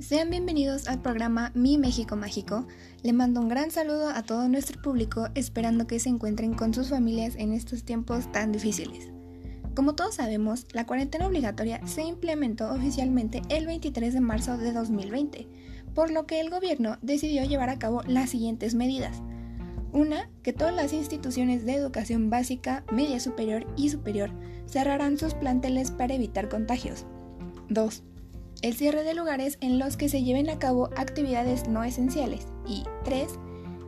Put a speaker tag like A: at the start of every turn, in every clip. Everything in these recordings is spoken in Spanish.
A: Sean bienvenidos al programa Mi México Mágico. Le mando un gran saludo a todo nuestro público, esperando que se encuentren con sus familias en estos tiempos tan difíciles. Como todos sabemos, la cuarentena obligatoria se implementó oficialmente el 23 de marzo de 2020, por lo que el gobierno decidió llevar a cabo las siguientes medidas. Una, que todas las instituciones de educación básica, media superior y superior cerrarán sus planteles para evitar contagios. 2 el cierre de lugares en los que se lleven a cabo actividades no esenciales. Y 3.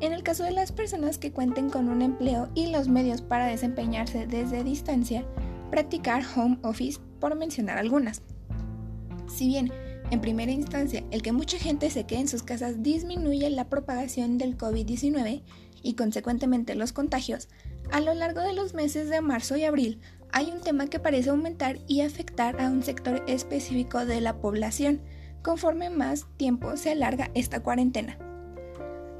A: En el caso de las personas que cuenten con un empleo y los medios para desempeñarse desde distancia, practicar home office por mencionar algunas. Si bien, en primera instancia, el que mucha gente se quede en sus casas disminuye la propagación del COVID-19 y consecuentemente los contagios, a lo largo de los meses de marzo y abril hay un tema que parece aumentar y afectar a un sector específico de la población conforme más tiempo se alarga esta cuarentena.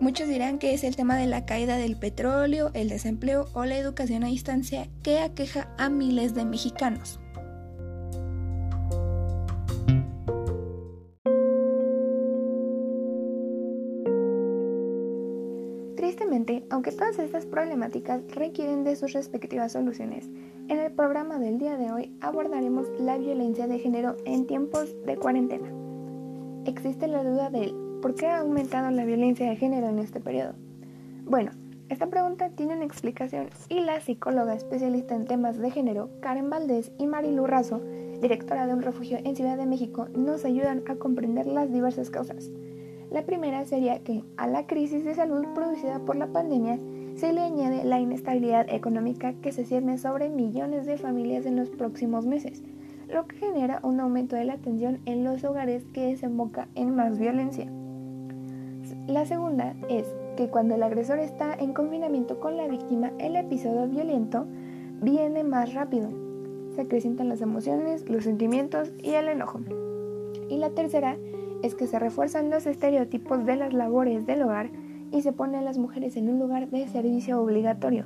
A: Muchos dirán que es el tema de la caída del petróleo, el desempleo o la educación a distancia que aqueja a miles de mexicanos. Tristemente, aunque todas estas problemáticas requieren de sus respectivas soluciones, en programa del día de hoy abordaremos la violencia de género en tiempos de cuarentena. Existe la duda de por qué ha aumentado la violencia de género en este periodo. Bueno, esta pregunta tiene una explicación y la psicóloga especialista en temas de género, Karen Valdés y Marilu Razo, directora de un refugio en Ciudad de México, nos ayudan a comprender las diversas causas. La primera sería que a la crisis de salud producida por la pandemia se le añade la inestabilidad económica que se cierne sobre millones de familias en los próximos meses, lo que genera un aumento de la tensión en los hogares que desemboca en más violencia. La segunda es que cuando el agresor está en confinamiento con la víctima, el episodio violento viene más rápido. Se acrecientan las emociones, los sentimientos y el enojo. Y la tercera es que se refuerzan los estereotipos de las labores del hogar y se pone a las mujeres en un lugar de servicio obligatorio,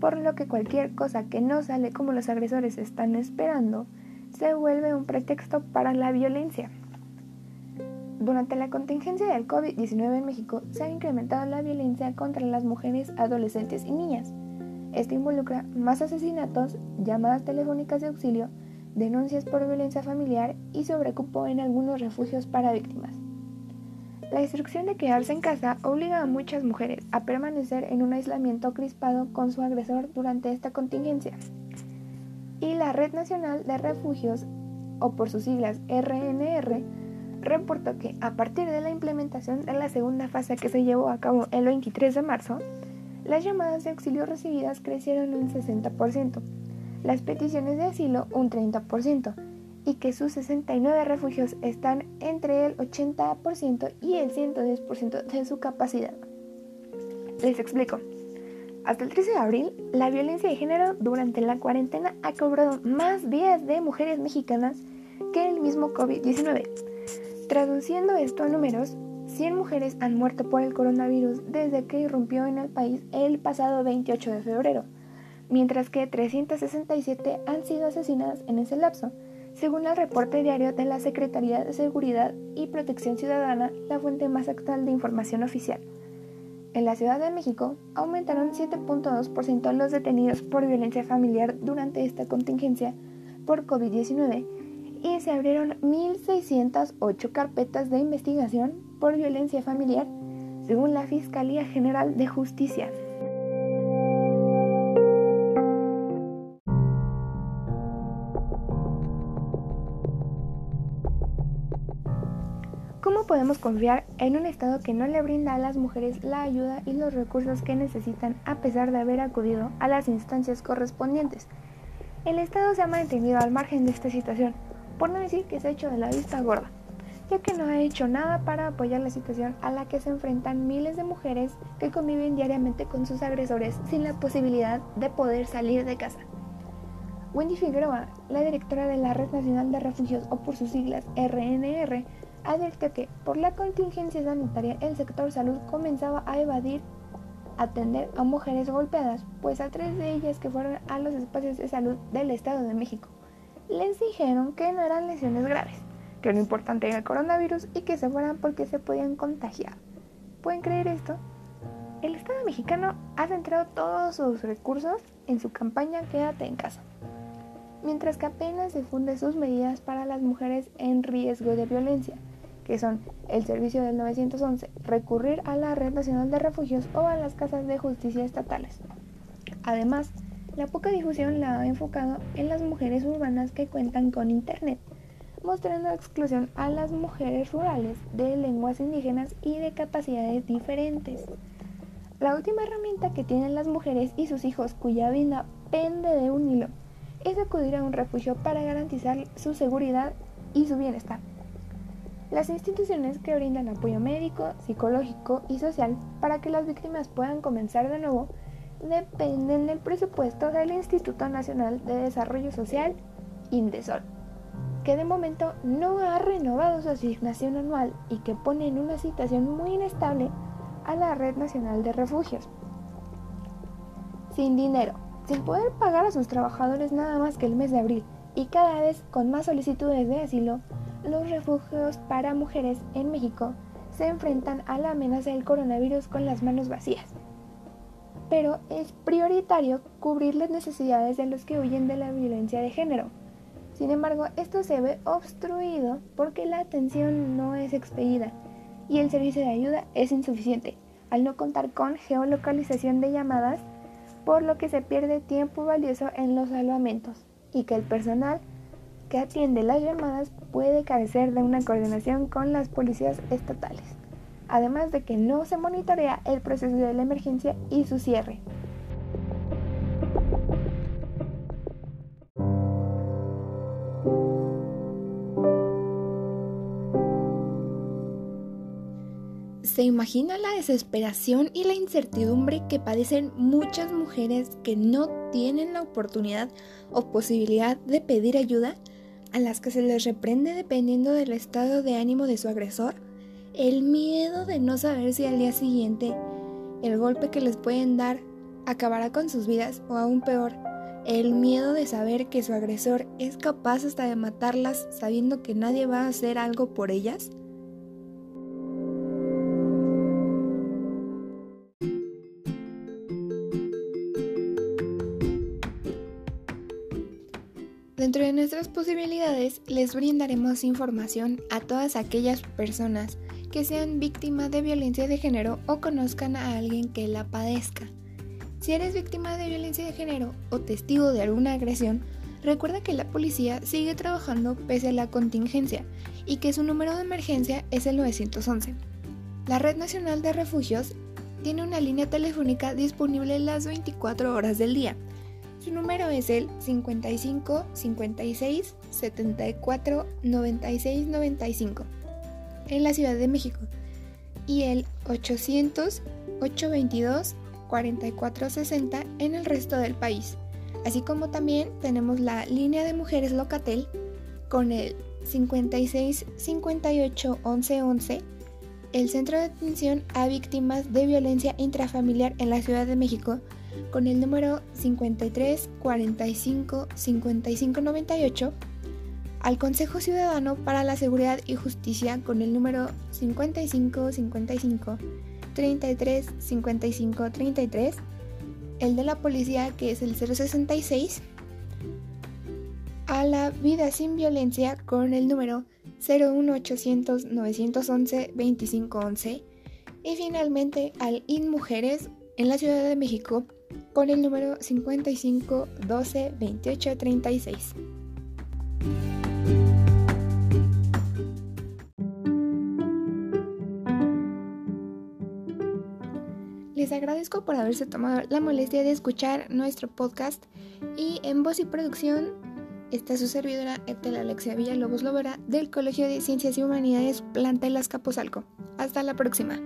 A: por lo que cualquier cosa que no sale como los agresores están esperando se vuelve un pretexto para la violencia. Durante la contingencia del COVID-19 en México se ha incrementado la violencia contra las mujeres, adolescentes y niñas. Esto involucra más asesinatos, llamadas telefónicas de auxilio, denuncias por violencia familiar y sobrecupo en algunos refugios para víctimas. La instrucción de quedarse en casa obliga a muchas mujeres a permanecer en un aislamiento crispado con su agresor durante esta contingencia. Y la Red Nacional de Refugios, o por sus siglas RNR, reportó que a partir de la implementación de la segunda fase que se llevó a cabo el 23 de marzo, las llamadas de auxilio recibidas crecieron un 60%, las peticiones de asilo un 30% y que sus 69 refugios están entre el 80% y el 110% de su capacidad. Les explico. Hasta el 13 de abril, la violencia de género durante la cuarentena ha cobrado más vidas de mujeres mexicanas que el mismo COVID-19. Traduciendo esto a números, 100 mujeres han muerto por el coronavirus desde que irrumpió en el país el pasado 28 de febrero mientras que 367 han sido asesinadas en ese lapso, según el reporte diario de la Secretaría de Seguridad y Protección Ciudadana, la fuente más actual de información oficial. En la Ciudad de México aumentaron 7.2% los detenidos por violencia familiar durante esta contingencia por COVID-19 y se abrieron 1.608 carpetas de investigación por violencia familiar, según la Fiscalía General de Justicia. ¿Cómo podemos confiar en un Estado que no le brinda a las mujeres la ayuda y los recursos que necesitan a pesar de haber acudido a las instancias correspondientes? El Estado se ha mantenido al margen de esta situación, por no decir que se ha hecho de la vista gorda, ya que no ha hecho nada para apoyar la situación a la que se enfrentan miles de mujeres que conviven diariamente con sus agresores sin la posibilidad de poder salir de casa. Wendy Figueroa, la directora de la Red Nacional de Refugios o por sus siglas RNR, advirtió que por la contingencia sanitaria el sector salud comenzaba a evadir atender a mujeres golpeadas, pues a tres de ellas que fueron a los espacios de salud del Estado de México les dijeron que no eran lesiones graves, que lo importante era el coronavirus y que se fueran porque se podían contagiar. ¿Pueden creer esto? El Estado mexicano ha centrado todos sus recursos en su campaña Quédate en casa, mientras que apenas difunde sus medidas para las mujeres en riesgo de violencia, que son el servicio del 911, recurrir a la Red Nacional de Refugios o a las casas de justicia estatales. Además, la poca difusión la ha enfocado en las mujeres urbanas que cuentan con Internet, mostrando exclusión a las mujeres rurales de lenguas indígenas y de capacidades diferentes. La última herramienta que tienen las mujeres y sus hijos cuya vida pende de un hilo es acudir a un refugio para garantizar su seguridad y su bienestar. Las instituciones que brindan apoyo médico, psicológico y social para que las víctimas puedan comenzar de nuevo dependen del presupuesto del Instituto Nacional de Desarrollo Social, INDESOL, que de momento no ha renovado su asignación anual y que pone en una situación muy inestable a la Red Nacional de Refugios. Sin dinero, sin poder pagar a sus trabajadores nada más que el mes de abril y cada vez con más solicitudes de asilo, los refugios para mujeres en México se enfrentan a la amenaza del coronavirus con las manos vacías. Pero es prioritario cubrir las necesidades de los que huyen de la violencia de género. Sin embargo, esto se ve obstruido porque la atención no es expedida y el servicio de ayuda es insuficiente, al no contar con geolocalización de llamadas, por lo que se pierde tiempo valioso en los salvamentos y que el personal que atiende las llamadas puede carecer de una coordinación con las policías estatales, además de que no se monitorea el proceso de la emergencia y su cierre. ¿Se imagina la desesperación y la incertidumbre que padecen muchas mujeres que no tienen la oportunidad o posibilidad de pedir ayuda, a las que se les reprende dependiendo del estado de ánimo de su agresor? El miedo de no saber si al día siguiente el golpe que les pueden dar acabará con sus vidas o aún peor, el miedo de saber que su agresor es capaz hasta de matarlas sabiendo que nadie va a hacer algo por ellas. Dentro de nuestras posibilidades les brindaremos información a todas aquellas personas que sean víctimas de violencia de género o conozcan a alguien que la padezca. Si eres víctima de violencia de género o testigo de alguna agresión, recuerda que la policía sigue trabajando pese a la contingencia y que su número de emergencia es el 911. La Red Nacional de Refugios tiene una línea telefónica disponible las 24 horas del día su número es el 55 56 74 96 95 en la Ciudad de México. Y el 800 822 44 60 en el resto del país. Así como también tenemos la línea de mujeres Locatel con el 56 58 11 11, el Centro de Atención a Víctimas de Violencia Intrafamiliar en la Ciudad de México con el número 53 45 55 98 al Consejo Ciudadano para la Seguridad y Justicia con el número 55 55 33 55 33 el de la policía que es el 066 a la vida sin violencia con el número 01800 911 2511 y finalmente al InMujeres en la Ciudad de México con el número 55 12 28 36. Les agradezco por haberse tomado la molestia de escuchar nuestro podcast y en voz y producción está su servidora Etel Alexia Villalobos Lovera del Colegio de Ciencias y Humanidades Planta Las Capozalco. Hasta la próxima.